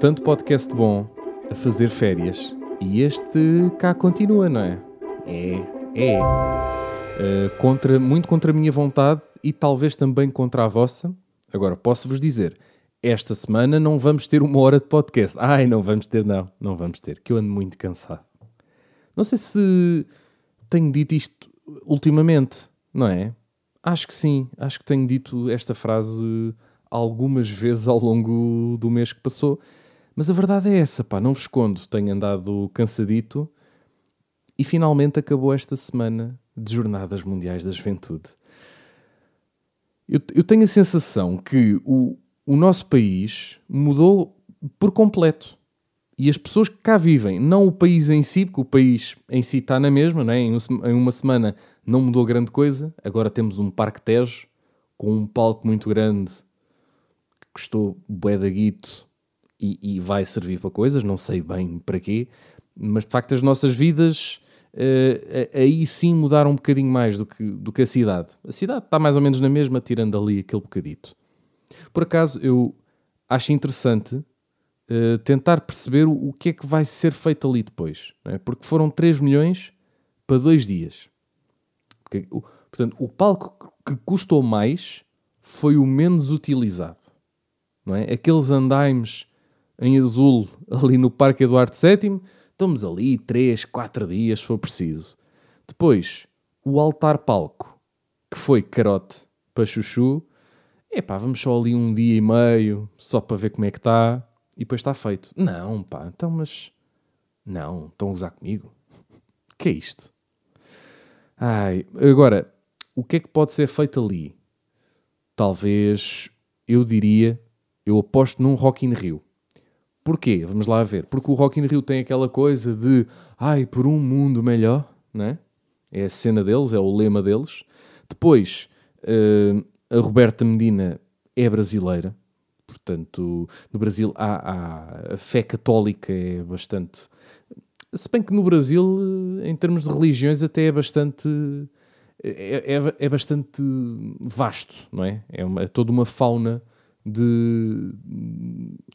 tanto podcast bom a fazer férias e este cá continua, não é? É, é. Uh, contra, muito contra a minha vontade e talvez também contra a vossa. Agora, posso-vos dizer, esta semana não vamos ter uma hora de podcast. Ai, não vamos ter, não. Não vamos ter, que eu ando muito cansado. Não sei se tenho dito isto ultimamente, não é? Acho que sim. Acho que tenho dito esta frase algumas vezes ao longo do mês que passou. Mas a verdade é essa, pá, não vos escondo. Tenho andado cansadito e finalmente acabou esta semana de Jornadas Mundiais da Juventude. Eu, eu tenho a sensação que o, o nosso país mudou por completo. E as pessoas que cá vivem, não o país em si, porque o país em si está na mesma, não é? em uma semana não mudou grande coisa. Agora temos um Parque Tejo com um palco muito grande que custou bué da guito e, e, vai servir para coisas, não sei bem para quê, mas de facto as nossas vidas uh, aí sim mudaram um bocadinho mais do que, do que a cidade. A cidade está mais ou menos na mesma, tirando ali aquele bocadito. Por acaso, eu acho interessante uh, tentar perceber o, o, que é que vai ser feito ali depois, é? porque foram 3 milhões para dois dias. Porque, o, portanto, o palco que custou mais foi o menos utilizado. Não é? Aqueles andaimes em azul ali no Parque Eduardo VII, estamos ali 3, 4 dias se for preciso. Depois, o altar-palco, que foi carote para chuchu, epá, vamos só ali um dia e meio, só para ver como é que está, e depois está feito. Não, pá, então, mas... Não, estão a usar comigo? que é isto? Ai, agora, o que é que pode ser feito ali? Talvez, eu diria, eu aposto num Rock in Rio. Porquê? Vamos lá ver. Porque o Rock in Rio tem aquela coisa de ai, por um mundo melhor, né? É a cena deles, é o lema deles. Depois, uh, a Roberta Medina é brasileira. Portanto, no Brasil há, há, a fé católica é bastante. Se bem que no Brasil, em termos de religiões, até é bastante. É, é, é bastante vasto, não é? É, uma, é toda uma fauna de,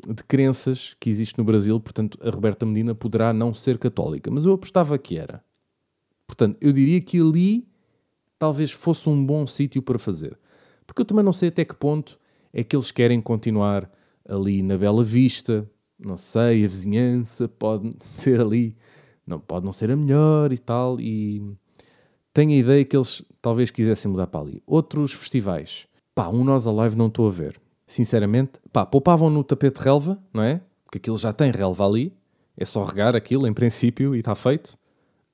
de crenças que existe no Brasil, portanto, a Roberta Medina poderá não ser católica, mas eu apostava que era. Portanto, eu diria que ali talvez fosse um bom sítio para fazer. Porque eu também não sei até que ponto é que eles querem continuar ali na Bela Vista, não sei, a vizinhança pode ser ali, não pode não ser a melhor e tal, e tenho a ideia que eles talvez quisessem mudar para ali. Outros festivais, pá, um Nós Alive não estou a ver sinceramente, pá, poupavam no tapete relva, não é? Porque aquilo já tem relva ali, é só regar aquilo em princípio e está feito.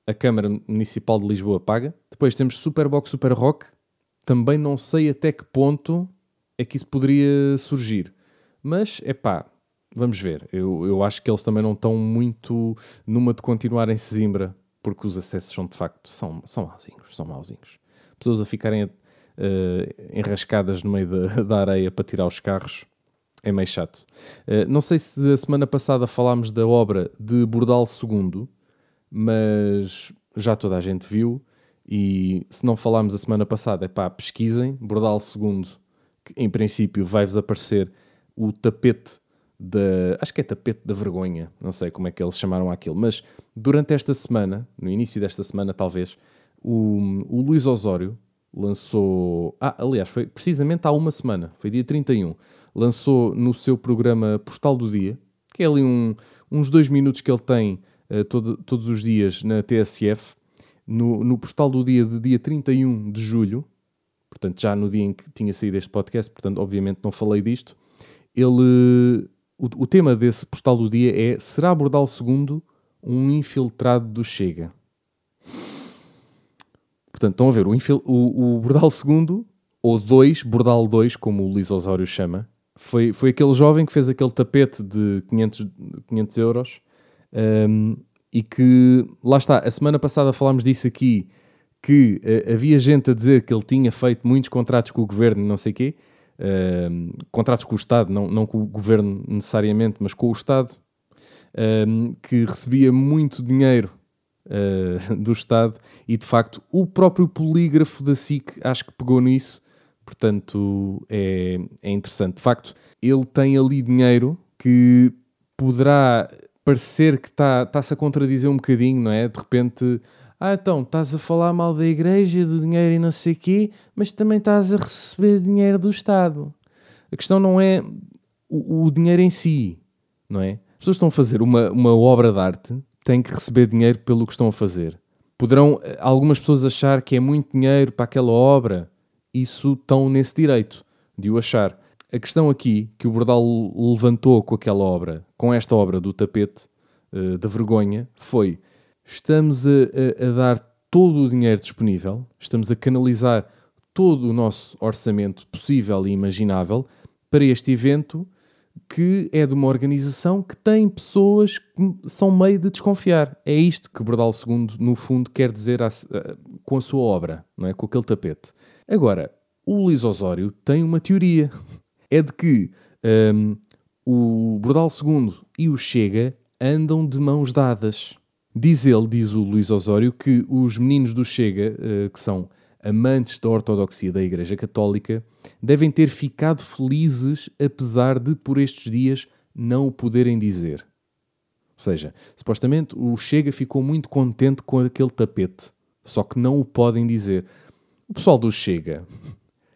A Câmara Municipal de Lisboa paga. Depois temos Superbox Super Rock, também não sei até que ponto é que isso poderia surgir. Mas, é pá, vamos ver. Eu, eu acho que eles também não estão muito numa de continuar em Sesimbra, porque os acessos são de facto, são, são mauzinhos, são mauzinhos. Pessoas a ficarem enrascadas no meio da, da, areia para tirar os carros. É meio chato. Uh, não sei se a semana passada falámos da obra de Bordal II, mas já toda a gente viu. E se não falámos a semana passada, é pá, pesquisem. Bordal II, que em princípio vai-vos aparecer o tapete da. Acho que é tapete da vergonha, não sei como é que eles chamaram aquilo, mas durante esta semana, no início desta semana talvez, o, o Luís Osório lançou. Ah, aliás, foi precisamente há uma semana, foi dia 31. Lançou no seu programa Postal do Dia, que é ali um, uns dois minutos que ele tem uh, todo, todos os dias na TSF, no, no Postal do Dia de dia 31 de julho, portanto, já no dia em que tinha saído este podcast, portanto, obviamente não falei disto. Ele. O, o tema desse Postal do Dia é: Será Bordal II um infiltrado do Chega? Portanto, estão a ver, o, infil, o, o Bordal II, ou 2, Bordal 2, como o Luís Osório chama, foi, foi aquele jovem que fez aquele tapete de 500, 500 euros um, e que, lá está, a semana passada falámos disso aqui, que uh, havia gente a dizer que ele tinha feito muitos contratos com o governo, não sei o quê, uh, contratos com o Estado, não, não com o governo necessariamente, mas com o Estado, um, que recebia muito dinheiro uh, do Estado e de facto o próprio polígrafo da SIC acho que pegou nisso, portanto é, é interessante. De facto, ele tem ali dinheiro que poderá parecer que está-se tá a contradizer um bocadinho, não é? De repente, ah, então estás a falar mal da igreja, do dinheiro e não sei quê, mas também estás a receber dinheiro do Estado. A questão não é o, o dinheiro em si, não é? As pessoas estão a fazer uma, uma obra de arte, têm que receber dinheiro pelo que estão a fazer. Poderão eh, algumas pessoas achar que é muito dinheiro para aquela obra, isso estão nesse direito de o achar. A questão aqui que o Bordal levantou com aquela obra, com esta obra do tapete uh, da vergonha, foi: estamos a, a, a dar todo o dinheiro disponível, estamos a canalizar todo o nosso orçamento possível e imaginável para este evento que é de uma organização que tem pessoas que são meio de desconfiar. É isto que Bordal II, no fundo, quer dizer a, a, com a sua obra, não é? com aquele tapete. Agora, o Luís Osório tem uma teoria é de que um, o Bordal II e o Chega andam de mãos dadas. Diz ele, diz o Luís Osório, que os meninos do Chega, uh, que são amantes da ortodoxia da Igreja Católica, devem ter ficado felizes apesar de, por estes dias, não o poderem dizer. Ou seja, supostamente o Chega ficou muito contente com aquele tapete, só que não o podem dizer. O pessoal do Chega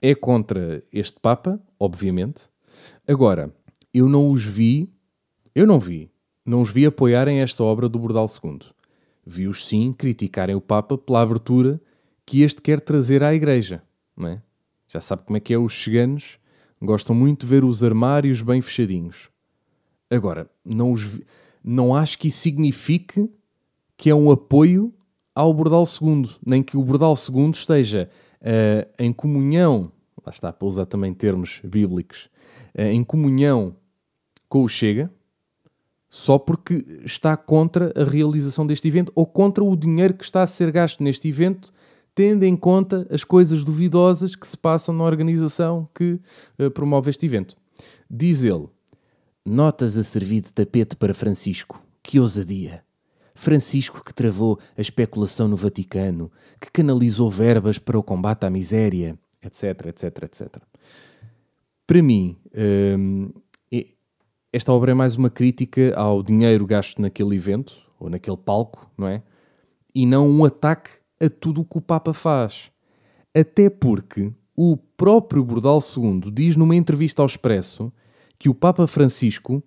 é contra este Papa, obviamente. Agora, eu não os vi, eu não vi, não os vi apoiarem esta obra do Bordal II. Vi-os sim criticarem o Papa pela abertura que este quer trazer à Igreja. Não é? Já sabe como é que é os cheganos, gostam muito de ver os armários bem fechadinhos. Agora, não, os não acho que isso signifique que é um apoio ao Bordal II, nem que o Bordal II esteja uh, em comunhão lá está, para usar também termos bíblicos, eh, em comunhão com o Chega, só porque está contra a realização deste evento ou contra o dinheiro que está a ser gasto neste evento, tendo em conta as coisas duvidosas que se passam na organização que uh, promove este evento. Diz ele: Notas a servir de tapete para Francisco. Que ousadia! Francisco que travou a especulação no Vaticano, que canalizou verbas para o combate à miséria, etc, etc, etc. Para mim, hum, esta obra é mais uma crítica ao dinheiro gasto naquele evento, ou naquele palco, não é? E não um ataque a tudo o que o Papa faz. Até porque o próprio Bordal II diz numa entrevista ao Expresso que o Papa Francisco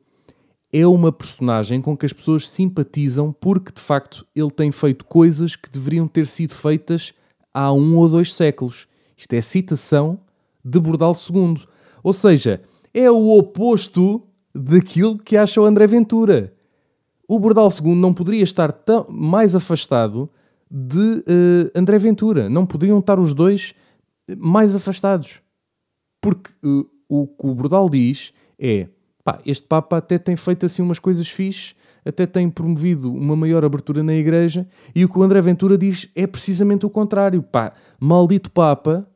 é uma personagem com que as pessoas simpatizam porque, de facto, ele tem feito coisas que deveriam ter sido feitas há um ou dois séculos. Isto é citação de Bordal II. Ou seja, é o oposto daquilo que acha o André Ventura. O Bordal II não poderia estar tão, mais afastado de uh, André Ventura. Não poderiam estar os dois mais afastados. Porque uh, o que o Bordal diz é: pá, este Papa até tem feito assim umas coisas fixes, até tem promovido uma maior abertura na igreja, e o que o André Ventura diz é precisamente o contrário. Pá, maldito Papa,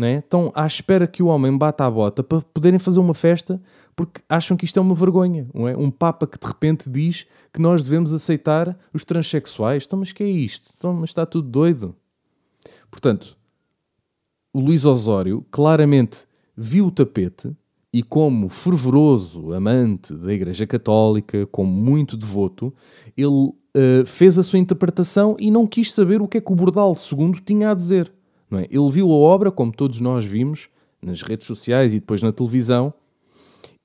né? estão à espera que o homem bata a bota para poderem fazer uma festa porque acham que isto é uma vergonha. Não é? Um Papa que de repente diz que nós devemos aceitar os transexuais. Então, mas que é isto? Então, mas está tudo doido. Portanto, o Luís Osório claramente viu o tapete e, como fervoroso amante da Igreja Católica, como muito devoto, ele uh, fez a sua interpretação e não quis saber o que é que o Bordal II tinha a dizer. É? Ele viu a obra, como todos nós vimos, nas redes sociais e depois na televisão,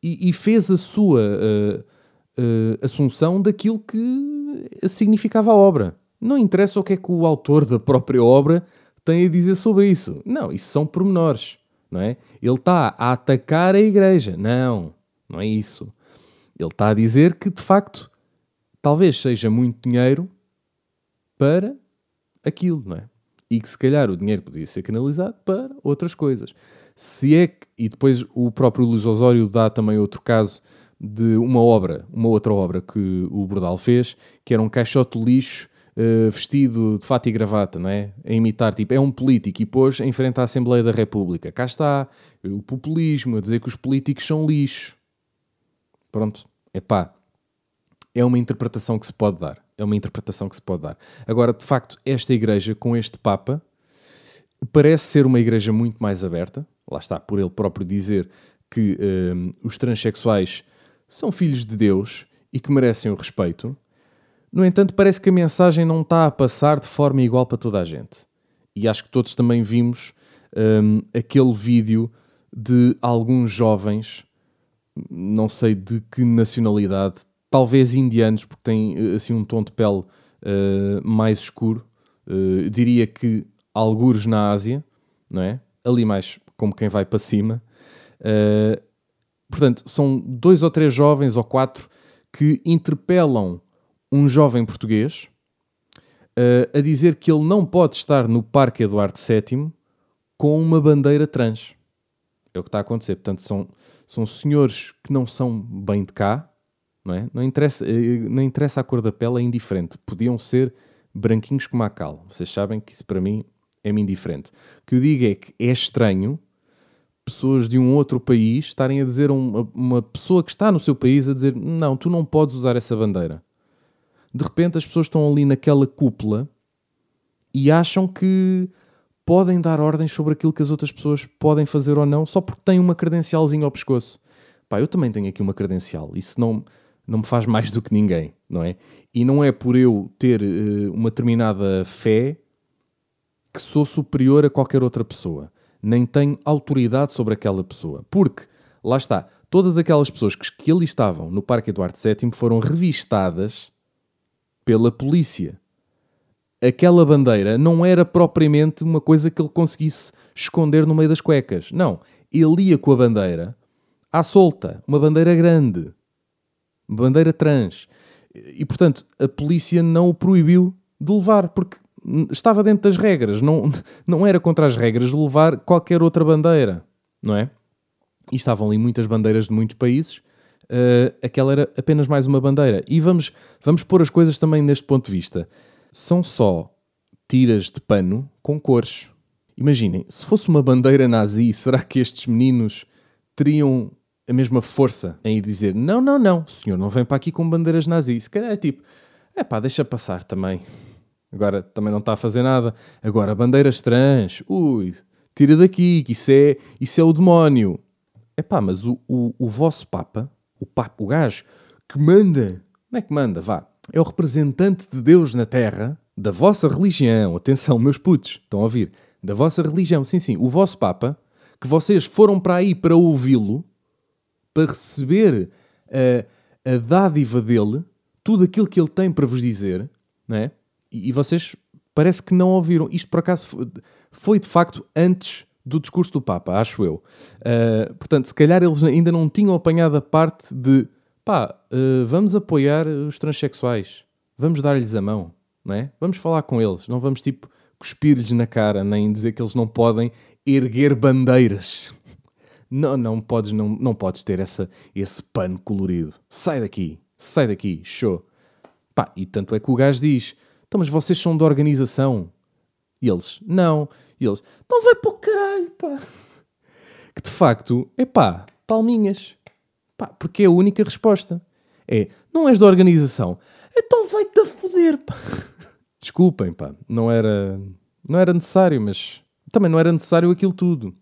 e, e fez a sua uh, uh, assunção daquilo que significava a obra. Não interessa o que é que o autor da própria obra tem a dizer sobre isso. Não, isso são pormenores. Não é? Ele está a atacar a igreja. Não, não é isso. Ele está a dizer que, de facto, talvez seja muito dinheiro para aquilo, não é? E que se calhar o dinheiro podia ser canalizado para outras coisas. Se é que, e depois o próprio Luís Osório dá também outro caso de uma obra, uma outra obra que o Bordal fez, que era um caixote lixo uh, vestido de fato e gravata, não é? A imitar, tipo, é um político e pôs em frente à Assembleia da República. Cá está, o populismo, a dizer que os políticos são lixo. Pronto, é pá. É uma interpretação que se pode dar é uma interpretação que se pode dar. Agora, de facto, esta igreja com este Papa parece ser uma igreja muito mais aberta. Lá está, por ele próprio dizer que um, os transexuais são filhos de Deus e que merecem o respeito. No entanto, parece que a mensagem não está a passar de forma igual para toda a gente. E acho que todos também vimos um, aquele vídeo de alguns jovens, não sei de que nacionalidade, talvez indianos, porque têm eh, assim um tom de pele uh, mais escuro. Uh, diria que algures na Ásia, não é? Ali mais como quem vai para cima. Uh, portanto, são dois ou três jovens ou quatro que interpelam um jovem português a dizer que ele não pode estar no Parque Eduardo VII com uma bandeira trans. É o que está a acontecer. Portanto, são, são senhores que não são bem de cá, não é? Não interessa, eh, não interessa a cor da pele, é indiferente. Podiam ser branquinhos como a cal. Vocês sabem que isso para mim é-me indiferente. O que eu digo é que é estranho pessoas de um outro país estarem a dizer a uma, uma pessoa que está no seu país a dizer não, tu não podes usar essa bandeira. De repente as pessoas estão ali naquela cúpula e acham que podem dar ordens sobre aquilo que as outras pessoas podem fazer ou não só porque têm uma credencialzinha ao pescoço. Pá, eu também tenho aqui uma credencial. Isso não, não me faz mais do que ninguém, não é? E não é por eu ter uh, uma determinada fé que sou superior a qualquer outra pessoa nem tenho autoridade sobre aquela pessoa. Porque, lá está, todas aquelas pessoas que, que ali estavam no Parque Eduardo VII foram revistadas pela polícia. Aquela bandeira não era propriamente uma coisa que ele conseguisse esconder no meio das cuecas. Não. Ele ia com a bandeira à solta, uma bandeira grande, bandeira trans. E portanto, a polícia não o proibiu de levar, porque estava dentro das regras, não, não era contra as regras levar qualquer outra bandeira, não é? E estavam ali muitas bandeiras de muitos países, uh, aquela era apenas mais uma bandeira. E vamos, vamos pôr as coisas também neste ponto de vista. São só tiras de pano com cores. Imaginem, se fosse uma bandeira nazi, será que estes meninos teriam a mesma força em ir dizer não, não, não, o senhor não vem para aqui com bandeiras nazis? Se calhar é tipo, é pá, deixa passar também. Agora também não está a fazer nada. Agora, bandeiras trans, ui, tira daqui, que isso é, isso é o demónio. É pá, mas o, o, o vosso Papa, o Papa, o gajo que manda, não é que manda, vá, é o representante de Deus na Terra, da vossa religião. Atenção, meus putos, estão a ouvir? Da vossa religião, sim, sim, o vosso Papa, que vocês foram para aí para ouvi-lo, para receber a, a dádiva dele, tudo aquilo que ele tem para vos dizer, não é? E, vocês parece que não ouviram. Isto por acaso foi, de facto antes do discurso do Papa, acho eu. Uh, portanto, se calhar eles ainda não tinham apanhado a parte de pá, uh, vamos apoiar os transexuais, vamos dar-lhes a mão, não é? Vamos falar com eles, não vamos tipo cuspir-lhes na cara, nem dizer que eles não podem erguer bandeiras. Não, não podes, não, não podes ter essa, esse pano colorido. Sai daqui, sai daqui, show. Pá, e tanto é que o gajo diz: então, mas vocês são da organização? E eles, não. E eles, então vai para o caralho, pá. Que de facto, é pá, palminhas. Pá, porque é a única resposta. É, não és da organização? Então vai-te a foder, pá. Desculpem, pá, não era, não era necessário, mas também não era necessário aquilo tudo.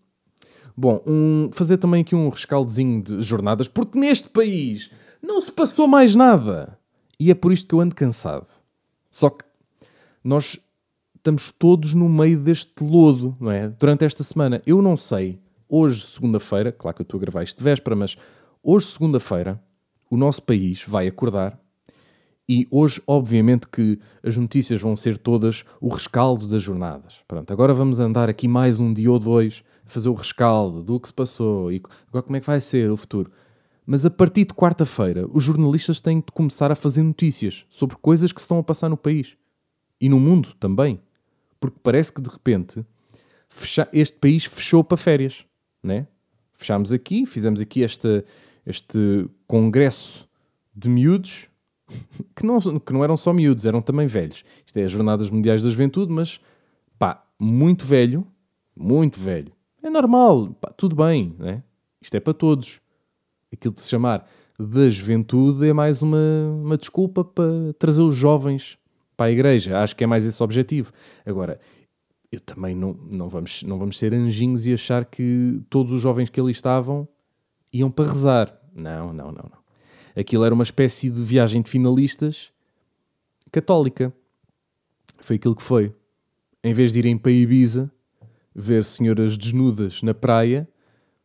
Bom, um, fazer também aqui um rescaldozinho de jornadas, porque neste país não se passou mais nada. E é por isto que eu ando cansado. Só que nós estamos todos no meio deste lodo, não é? Durante esta semana. Eu não sei, hoje, segunda-feira, claro que eu estou a gravar isto de véspera, mas hoje, segunda-feira, o nosso país vai acordar e hoje, obviamente, que as notícias vão ser todas o rescaldo das jornadas. Pronto, agora vamos andar aqui mais um dia ou dois fazer o rescaldo do que se passou e agora como é que vai ser o futuro. Mas a partir de quarta-feira, os jornalistas têm de começar a fazer notícias sobre coisas que se estão a passar no país e no mundo também. Porque parece que de repente este país fechou para férias. Né? Fechámos aqui, fizemos aqui este, este congresso de miúdos que não, que não eram só miúdos, eram também velhos. Isto é as Jornadas Mundiais da Juventude, mas pá, muito velho, muito velho. É normal, pá, tudo bem, né? Isto é para todos. Aquilo de se chamar da juventude é mais uma, uma desculpa para trazer os jovens para a igreja. Acho que é mais esse o objetivo. Agora, eu também não, não, vamos, não vamos ser anjinhos e achar que todos os jovens que ali estavam iam para rezar. Não, não, não, não. Aquilo era uma espécie de viagem de finalistas católica. Foi aquilo que foi. Em vez de irem para Ibiza ver senhoras desnudas na praia,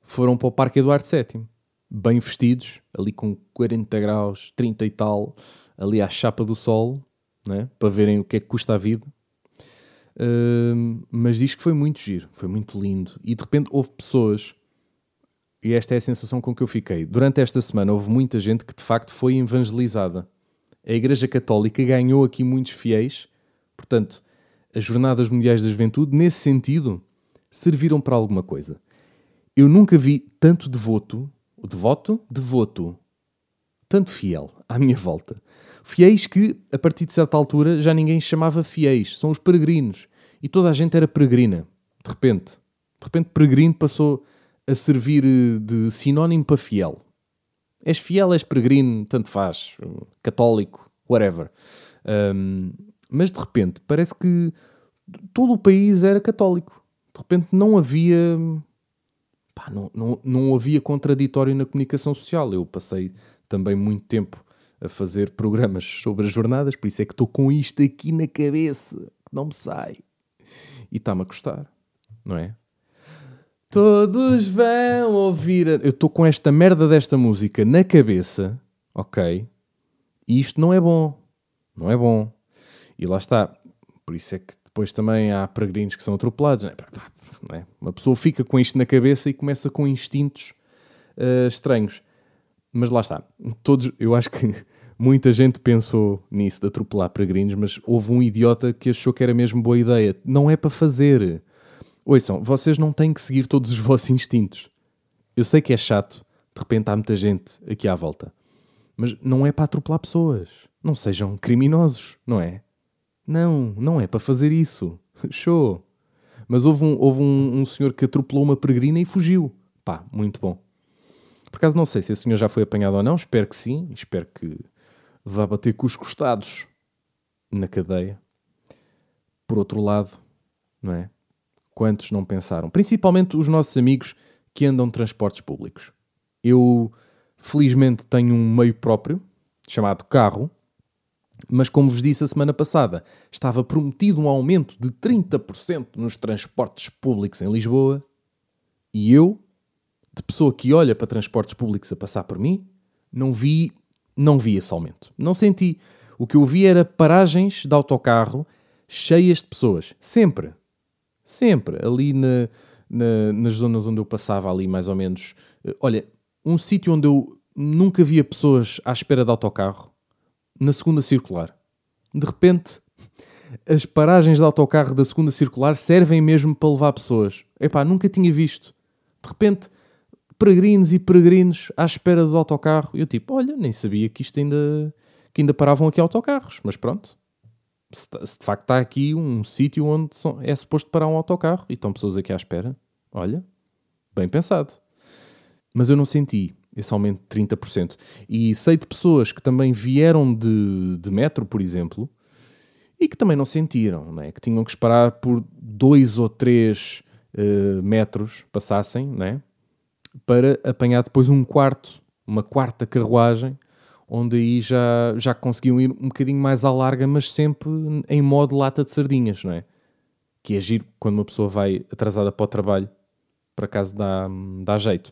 foram para o Parque Eduardo VII. Bem vestidos, ali com 40 graus, 30 e tal, ali à chapa do sol, né? para verem o que é que custa a vida. Uh, mas diz que foi muito giro, foi muito lindo. E de repente houve pessoas, e esta é a sensação com que eu fiquei. Durante esta semana houve muita gente que de facto foi evangelizada. A Igreja Católica ganhou aqui muitos fiéis, portanto, as Jornadas Mundiais da Juventude, nesse sentido, serviram para alguma coisa. Eu nunca vi tanto devoto, devoto, devoto, tanto fiel à minha volta. Fiéis que, a partir de certa altura, já ninguém chamava fiéis, são os peregrinos. E toda a gente era peregrina. De repente. De repente, peregrino passou a servir eh, de sinónimo para fiel. És fiel, és peregrino, tanto faz. Católico, whatever. Um, mas de repente, parece que todo o país era católico. Repente não havia. Pá, não, não, não havia contraditório na comunicação social. Eu passei também muito tempo a fazer programas sobre as jornadas, por isso é que estou com isto aqui na cabeça, que não me sai. E está-me a custar, não é? Todos vão ouvir. A... Eu estou com esta merda desta música na cabeça, ok? E isto não é bom. Não é bom. E lá está. Por isso é que depois também há peregrinos que são atropelados. Não é? Não é? Uma pessoa fica com isto na cabeça e começa com instintos uh, estranhos. Mas lá está. Todos, eu acho que muita gente pensou nisso, de atropelar peregrinos, mas houve um idiota que achou que era mesmo boa ideia. Não é para fazer. Ouçam, vocês não têm que seguir todos os vossos instintos. Eu sei que é chato, de repente há muita gente aqui à volta. Mas não é para atropelar pessoas. Não sejam criminosos, não é? Não, não é para fazer isso. Show. Mas houve um, houve um, um senhor que atropelou uma peregrina e fugiu. Pá, muito bom. Por acaso não sei se esse senhor já foi apanhado ou não, espero que sim, espero que vá bater com os costados na cadeia. Por outro lado, não é? Quantos não pensaram? Principalmente os nossos amigos que andam de transportes públicos. Eu, felizmente, tenho um meio próprio, chamado carro, mas como vos disse a semana passada, estava prometido um aumento de 30% nos transportes públicos em Lisboa e eu de pessoa que olha para transportes públicos a passar por mim, não vi, não vi esse aumento. Não senti. O que eu vi era paragens de autocarro cheias de pessoas. Sempre. Sempre. Ali na, na, nas zonas onde eu passava, ali mais ou menos. Eh, olha, um sítio onde eu nunca via pessoas à espera de autocarro, na segunda circular. De repente, as paragens de autocarro da segunda circular servem mesmo para levar pessoas. Epá, nunca tinha visto. De repente, peregrinos e peregrinos à espera do autocarro. E eu tipo, olha, nem sabia que isto ainda, que ainda paravam aqui autocarros, mas pronto. Se, se de facto está aqui um sítio onde é suposto parar um autocarro e estão pessoas aqui à espera, olha, bem pensado. Mas eu não senti esse aumento de 30%. E sei de pessoas que também vieram de, de metro, por exemplo, e que também não sentiram, né? que tinham que esperar por dois ou três uh, metros passassem, né? para apanhar depois um quarto, uma quarta carruagem, onde aí já, já conseguiam ir um bocadinho mais à larga, mas sempre em modo lata de sardinhas, não é? Que é giro quando uma pessoa vai atrasada para o trabalho, por acaso dá, dá jeito.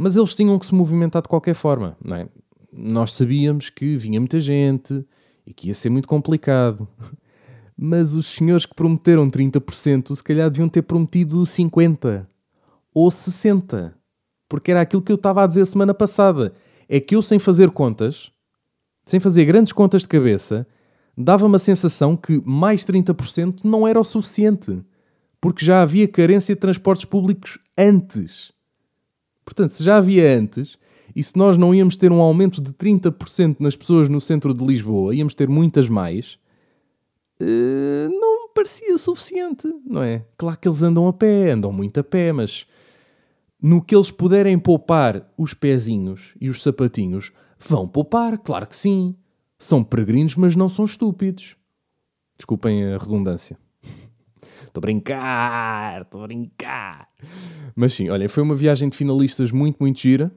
Mas eles tinham que se movimentar de qualquer forma, não é? Nós sabíamos que vinha muita gente e que ia ser muito complicado. Mas os senhores que prometeram 30% se calhar deviam ter prometido 50% ou 60%. Porque era aquilo que eu estava a dizer semana passada. É que eu, sem fazer contas, sem fazer grandes contas de cabeça, dava-me a sensação que mais 30% não era o suficiente. Porque já havia carência de transportes públicos antes. Portanto, se já havia antes, e se nós não íamos ter um aumento de 30% nas pessoas no centro de Lisboa, íamos ter muitas mais, uh, não parecia suficiente, não é? Claro que eles andam a pé, andam muito a pé, mas no que eles puderem poupar os pezinhos e os sapatinhos, vão poupar, claro que sim. São peregrinos, mas não são estúpidos. Desculpem a redundância. Estou a brincar, estou a brincar. Mas sim, olhem, foi uma viagem de finalistas muito, muito gira.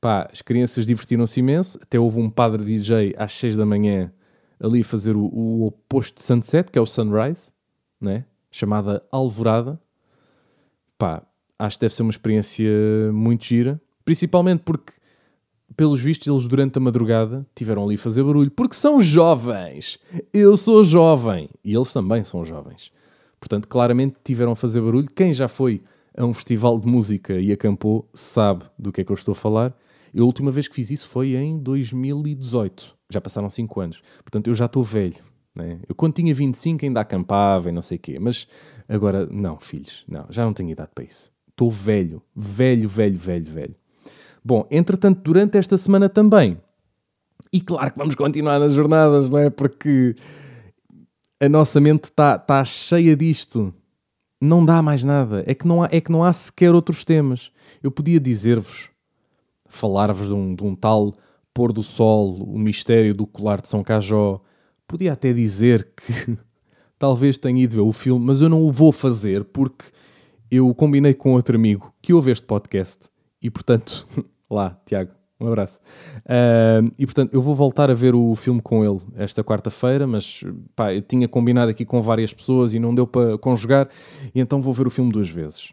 Pá, as crianças divertiram-se imenso. Até houve um padre DJ às 6 da manhã ali fazer o, o oposto de Sunset, que é o Sunrise, né? chamada Alvorada. Pá, acho que deve ser uma experiência muito gira. Principalmente porque, pelos vistos, eles durante a madrugada tiveram ali a fazer barulho. Porque são jovens! Eu sou jovem! E eles também são jovens. Portanto, claramente tiveram a fazer barulho. Quem já foi a um festival de música e acampou sabe do que é que eu estou a falar. Eu, a última vez que fiz isso foi em 2018. Já passaram 5 anos. Portanto, eu já estou velho. Né? Eu, quando tinha 25, ainda acampava e não sei o quê. Mas agora, não, filhos, não, já não tenho idade para isso. Estou velho, velho, velho, velho, velho. Bom, entretanto, durante esta semana também, e claro que vamos continuar nas jornadas, não é? Porque a nossa mente está tá cheia disto. Não dá mais nada. É que não há, é que não há sequer outros temas. Eu podia dizer-vos falar-vos de um, de um tal pôr do sol, o mistério do colar de São Cajó. Podia até dizer que talvez tenha ido ver o filme, mas eu não o vou fazer porque eu combinei com outro amigo que ouve este podcast e, portanto, lá, Tiago, um abraço. Uh, e, portanto, eu vou voltar a ver o filme com ele esta quarta-feira, mas pá, eu tinha combinado aqui com várias pessoas e não deu para conjugar, e então vou ver o filme duas vezes.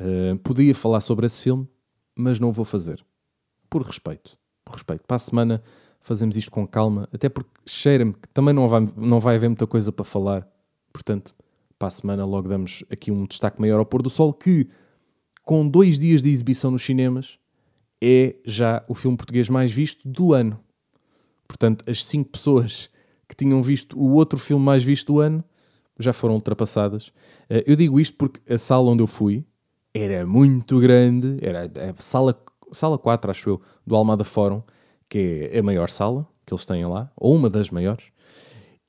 Uh, podia falar sobre esse filme, mas não vou fazer por respeito. Por respeito. Para a semana fazemos isto com calma, até porque cheira-me que também não vai, não vai haver muita coisa para falar. Portanto, para a semana logo damos aqui um destaque maior ao pôr do sol, que com dois dias de exibição nos cinemas é já o filme português mais visto do ano. Portanto, as cinco pessoas que tinham visto o outro filme mais visto do ano já foram ultrapassadas. Eh, eu digo isto porque a sala onde eu fui era muito grande, era a sala sala 4, acho eu, do Almada Fórum, que é a maior sala que eles têm lá, ou uma das maiores,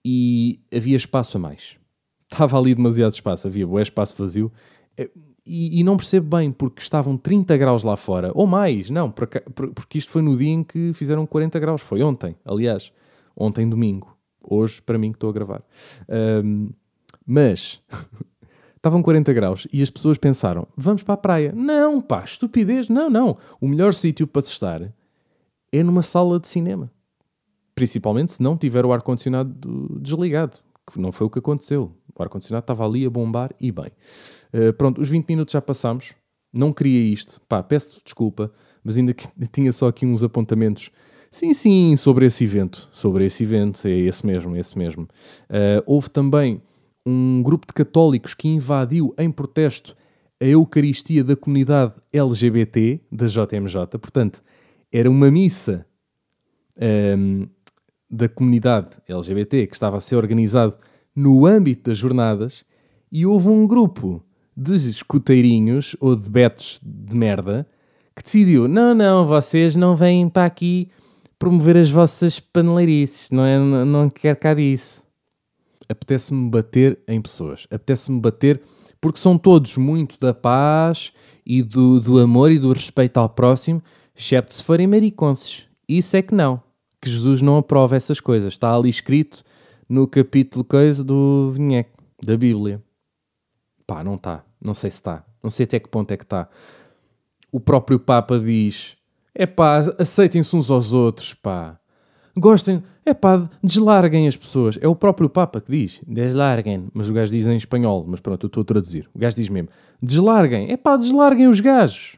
e havia espaço a mais. Estava ali demasiado espaço, havia bom espaço vazio. E, e, não percebo bem, porque estavam 30 graus lá fora, ou mais, não, porque isto foi no dia em que fizeram 40 graus, foi ontem, aliás, ontem domingo, hoje para mim que estou a gravar. Um, mas estavam 40 graus e as pessoas pensaram: vamos para a praia. Não, pá, estupidez, não, não. O melhor sítio para se estar é numa sala de cinema. Principalmente se não tiver o ar-condicionado desligado, que não foi o que aconteceu. O ar-condicionado estava ali a bombar e bem. Uh, pronto, os 20 minutos já passamos. Não queria isto. Pá, peço desculpa, mas ainda que, tinha só aqui uns apontamentos. Sim, sim, sobre esse evento. Sobre esse evento, é esse mesmo, é esse mesmo. Uh, houve também um grupo de católicos que invadiu em protesto a Eucaristia da comunidade LGBT da JMJ. Portanto, era uma missa um, da comunidade LGBT que estava a ser organizado no âmbito das jornadas e houve um grupo de escuteirinhos ou de betos de merda que decidiu: não, não, vocês não vêm para aqui promover as vossas paneleirices, não é? Não, quero cá disso apetece-me bater em pessoas. Apetece-me bater porque são todos muito da paz e do, do amor e do respeito ao próximo, excepto se forem mariconces. Isso é que não. Que Jesus não aprova essas coisas. Está ali escrito no capítulo coisa do vinheque, da Bíblia. Pá, não está. Não sei se está. Não sei até que ponto é que está. O próprio Papa diz: é pá, aceitem-se uns aos outros, pá gostem, é pá, deslarguem as pessoas. É o próprio Papa que diz, deslarguem, mas o gajo diz em espanhol, mas pronto, eu estou a traduzir. O gajo diz mesmo, deslarguem, é pá, deslarguem os gajos.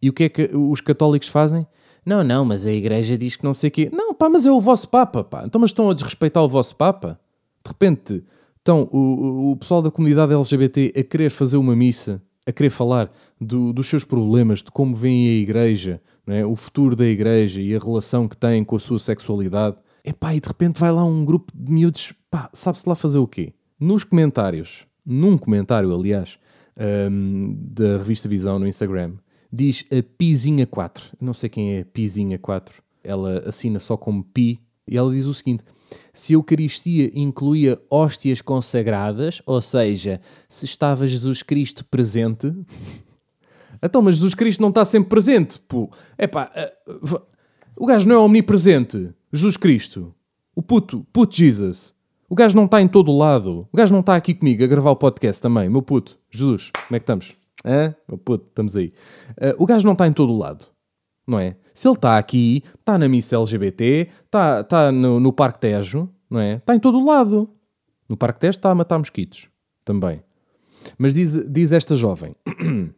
E o que é que os católicos fazem? Não, não, mas a igreja diz que não sei o quê. Não, pá, mas é o vosso Papa, pá. Então, mas estão a desrespeitar o vosso Papa? De repente, estão o, o pessoal da comunidade LGBT a querer fazer uma missa, a querer falar do, dos seus problemas, de como vem a igreja, é? o futuro da igreja e a relação que tem com a sua sexualidade. Epá, e de repente vai lá um grupo de miúdos, pá, sabe-se lá fazer o quê? Nos comentários, num comentário, aliás, um, da revista Visão no Instagram, diz a Pizinha 4. Eu não sei quem é a Pizinha 4. Ela assina só como Pi. E ela diz o seguinte: se a Eucaristia incluía hóstias consagradas, ou seja, se estava Jesus Cristo presente, Então, mas Jesus Cristo não está sempre presente. Pô. Epá, uh, o gajo não é omnipresente. Jesus Cristo. O puto, puto Jesus. O gajo não está em todo lado. O gajo não está aqui comigo a gravar o podcast também. Meu puto, Jesus, como é que estamos? Hã? Meu puto, estamos aí. Uh, o gajo não está em todo lado. Não é? Se ele está aqui, está na missa LGBT, está tá no, no Parque Tejo, não é? Está em todo o lado. No Parque Tejo está a matar mosquitos também. Mas diz, diz esta jovem.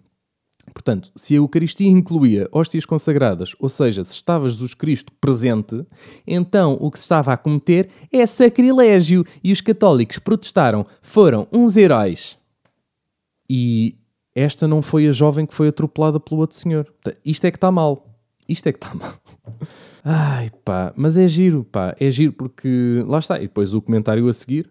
Portanto, se a Eucaristia incluía hóstias consagradas, ou seja, se estava Jesus Cristo presente, então o que se estava a cometer é sacrilégio e os católicos protestaram, foram uns heróis. E esta não foi a jovem que foi atropelada pelo outro senhor. Isto é que está mal. Isto é que está mal. Ai pá, mas é giro, pá, é giro porque lá está. E depois o comentário a seguir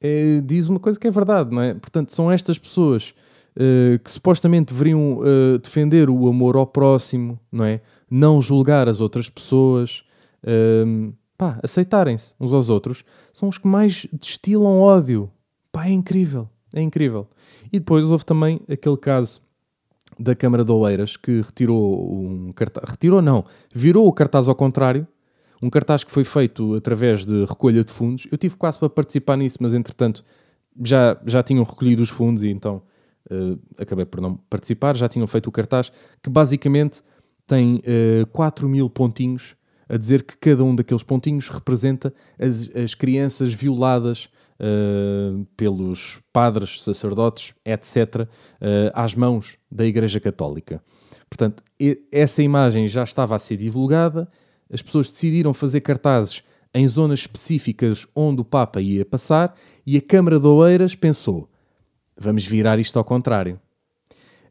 é, diz uma coisa que é verdade, não é? Portanto, são estas pessoas uh, que supostamente deveriam uh, defender o amor ao próximo, não é? Não julgar as outras pessoas, uh, pá, aceitarem-se uns aos outros, são os que mais destilam ódio. Pá, é incrível, é incrível. E depois houve também aquele caso da Câmara de Oeiras que retirou um cartaz, retirou não, virou o cartaz ao contrário, um cartaz que foi feito através de recolha de fundos. Eu tive quase para participar nisso, mas entretanto já, já tinham recolhido os fundos e então uh, acabei por não participar. Já tinham feito o cartaz que basicamente tem uh, 4 mil pontinhos a dizer que cada um daqueles pontinhos representa as, as crianças violadas uh, pelos padres, sacerdotes, etc., uh, às mãos da Igreja Católica. Portanto, essa imagem já estava a ser divulgada, as pessoas decidiram fazer cartazes em zonas específicas onde o Papa ia passar e a Câmara de Oeiras pensou: vamos virar isto ao contrário.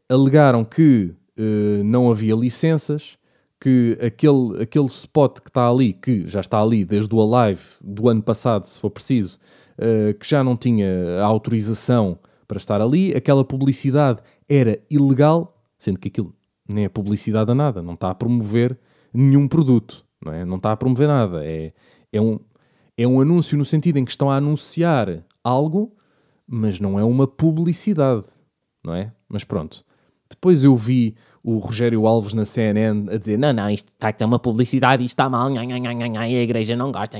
Alegaram que uh, não havia licenças, que aquele, aquele spot que está ali, que já está ali desde o Alive do ano passado, se for preciso, uh, que já não tinha autorização para estar ali, aquela publicidade era ilegal, sendo que aquilo nem é publicidade a nada, não está a promover nenhum produto, não é? Não está a promover nada, é, é, um, é um anúncio no sentido em que estão a anunciar algo, mas não é uma publicidade, não é? Mas pronto. Depois eu vi o Rogério Alves na CNN a dizer: não, não, isto está a ter uma publicidade, isto está mal, nha, nha, nha, a igreja não gosta,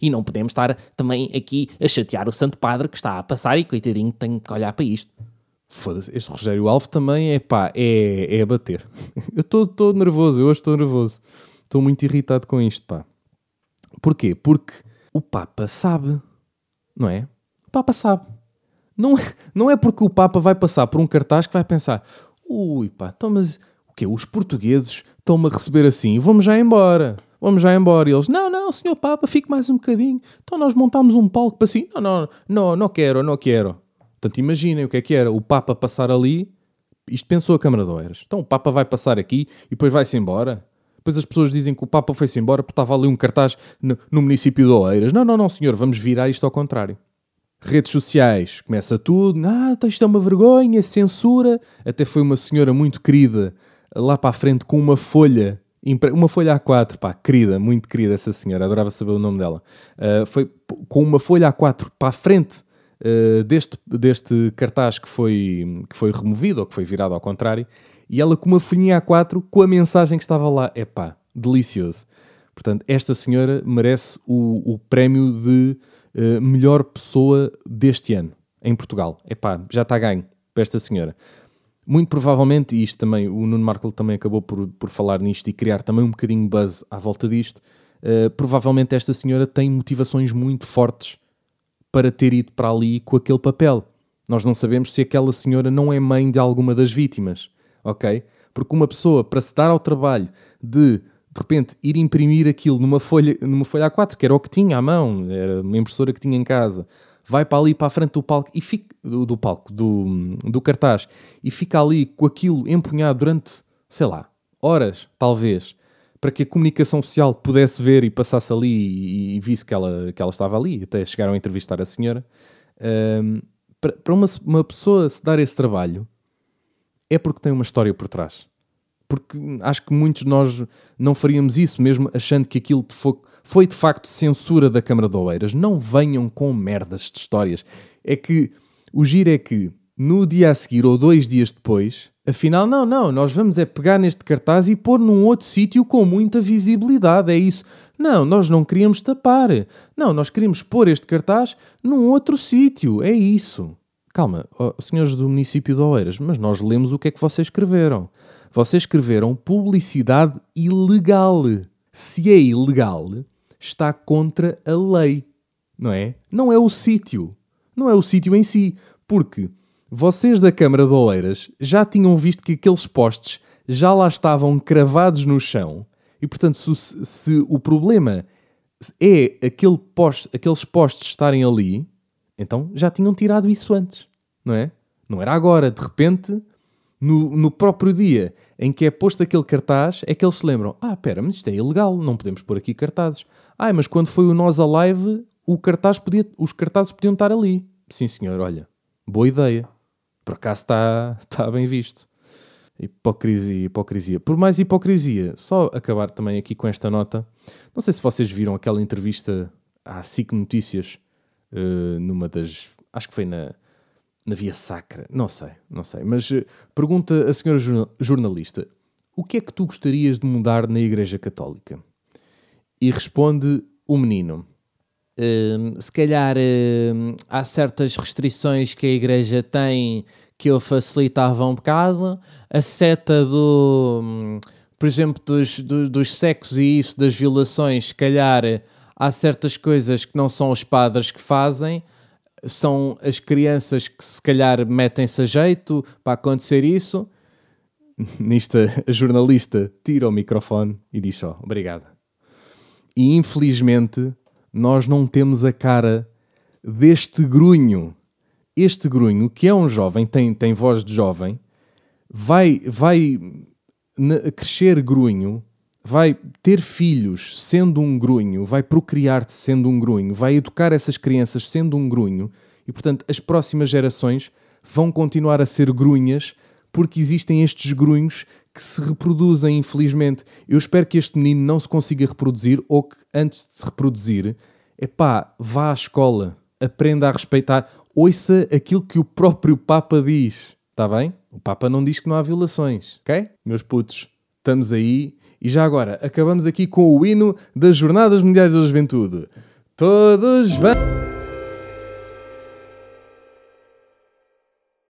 e não podemos estar também aqui a chatear o Santo Padre que está a passar e coitadinho tem que olhar para isto. Foda-se, este Rogério Alves também é pá, é, é a bater. Eu estou nervoso, eu hoje estou nervoso. Estou muito irritado com isto, pá. Porquê? Porque o Papa sabe, não é? O Papa sabe. Não, é, não é porque o Papa vai passar por um cartaz que vai pensar Ui, pá, então, mas o quê? Os portugueses estão-me a receber assim, vamos já embora, vamos já embora. E eles, não, não, senhor Papa, fique mais um bocadinho. Então nós montámos um palco para assim, não, não, não, não quero, não quero. Portanto, imaginem o que é que era o Papa passar ali. Isto pensou a Câmara de Oeiras. Então o Papa vai passar aqui e depois vai-se embora. Depois as pessoas dizem que o Papa foi-se embora porque estava ali um cartaz no, no município de Oeiras. Não, não, não, senhor, vamos virar isto ao contrário redes sociais, começa tudo, ah, então isto é uma vergonha, censura. Até foi uma senhora muito querida lá para a frente com uma folha, uma folha A4, pá, querida, muito querida essa senhora, adorava saber o nome dela. Uh, foi com uma folha A4 para a frente uh, deste, deste cartaz que foi, que foi removido ou que foi virado ao contrário, e ela com uma folhinha A4 com a mensagem que estava lá. É pá, delicioso. Portanto, esta senhora merece o, o prémio de uh, melhor pessoa deste ano em Portugal. Epá, já está ganho para esta senhora. Muito provavelmente, e isto também, o Nuno Markle também acabou por, por falar nisto e criar também um bocadinho buzz à volta disto. Uh, provavelmente esta senhora tem motivações muito fortes para ter ido para ali com aquele papel. Nós não sabemos se aquela senhora não é mãe de alguma das vítimas, ok? Porque uma pessoa, para se dar ao trabalho de de repente ir imprimir aquilo numa folha, numa folha A4, que era o que tinha à mão, era uma impressora que tinha em casa, vai para ali para a frente do palco e fica do, do palco, do, do cartaz, e fica ali com aquilo empunhado durante, sei lá, horas, talvez, para que a comunicação social pudesse ver e passasse ali e, e visse que ela, que ela estava ali, até chegaram a entrevistar a senhora. Um, para, uma, uma pessoa se dar esse trabalho, é porque tem uma história por trás porque acho que muitos de nós não faríamos isso, mesmo achando que aquilo foi de facto censura da Câmara de Oeiras. Não venham com merdas de histórias. É que o giro é que no dia a seguir ou dois dias depois, afinal, não, não, nós vamos é pegar neste cartaz e pôr num outro sítio com muita visibilidade. É isso. Não, nós não queríamos tapar. Não, nós queríamos pôr este cartaz num outro sítio. É isso. Calma, senhores do município de Oeiras, mas nós lemos o que é que vocês escreveram. Vocês escreveram publicidade ilegal. Se é ilegal, está contra a lei, não é? Não é o sítio. Não é o sítio em si. Porque vocês da Câmara de Oeiras já tinham visto que aqueles postes já lá estavam cravados no chão e, portanto, se, se o problema é aquele poste, aqueles postes estarem ali, então já tinham tirado isso antes, não é? Não era agora, de repente, no, no próprio dia em que é posto aquele cartaz, é que eles se lembram: ah, pera, mas isto é ilegal, não podemos pôr aqui cartazes. Ah, mas quando foi o Nós Alive, o cartaz podia, os cartazes podiam estar ali. Sim, senhor, olha, boa ideia. Por acaso está, está bem visto. Hipocrisia, hipocrisia. Por mais hipocrisia, só acabar também aqui com esta nota. Não sei se vocês viram aquela entrevista à SIC Notícias, uh, numa das. Acho que foi na, na Via Sacra. Não sei, não sei. Mas uh, pergunta a senhora jornalista: o que é que tu gostarias de mudar na Igreja Católica? E responde o menino: Uh, se calhar uh, há certas restrições que a igreja tem que eu facilitava um bocado. A seta do, hum, por exemplo, dos, do, dos sexos e isso, das violações, se calhar há certas coisas que não são os padres que fazem, são as crianças que se calhar metem-se a jeito para acontecer isso. Nisto, a jornalista tira o microfone e diz só: Obrigado. E infelizmente nós não temos a cara deste grunho. Este grunho, que é um jovem, tem, tem voz de jovem, vai, vai crescer grunho, vai ter filhos sendo um grunho, vai procriar-te sendo um grunho, vai educar essas crianças sendo um grunho, e portanto as próximas gerações vão continuar a ser grunhas porque existem estes grunhos que se reproduzem, infelizmente. Eu espero que este menino não se consiga reproduzir ou que antes de se reproduzir, epá, vá à escola, aprenda a respeitar, ouça aquilo que o próprio Papa diz, está bem? O Papa não diz que não há violações, ok? Meus putos, estamos aí. E já agora, acabamos aqui com o hino das Jornadas Mundiais da Juventude. Todos vão.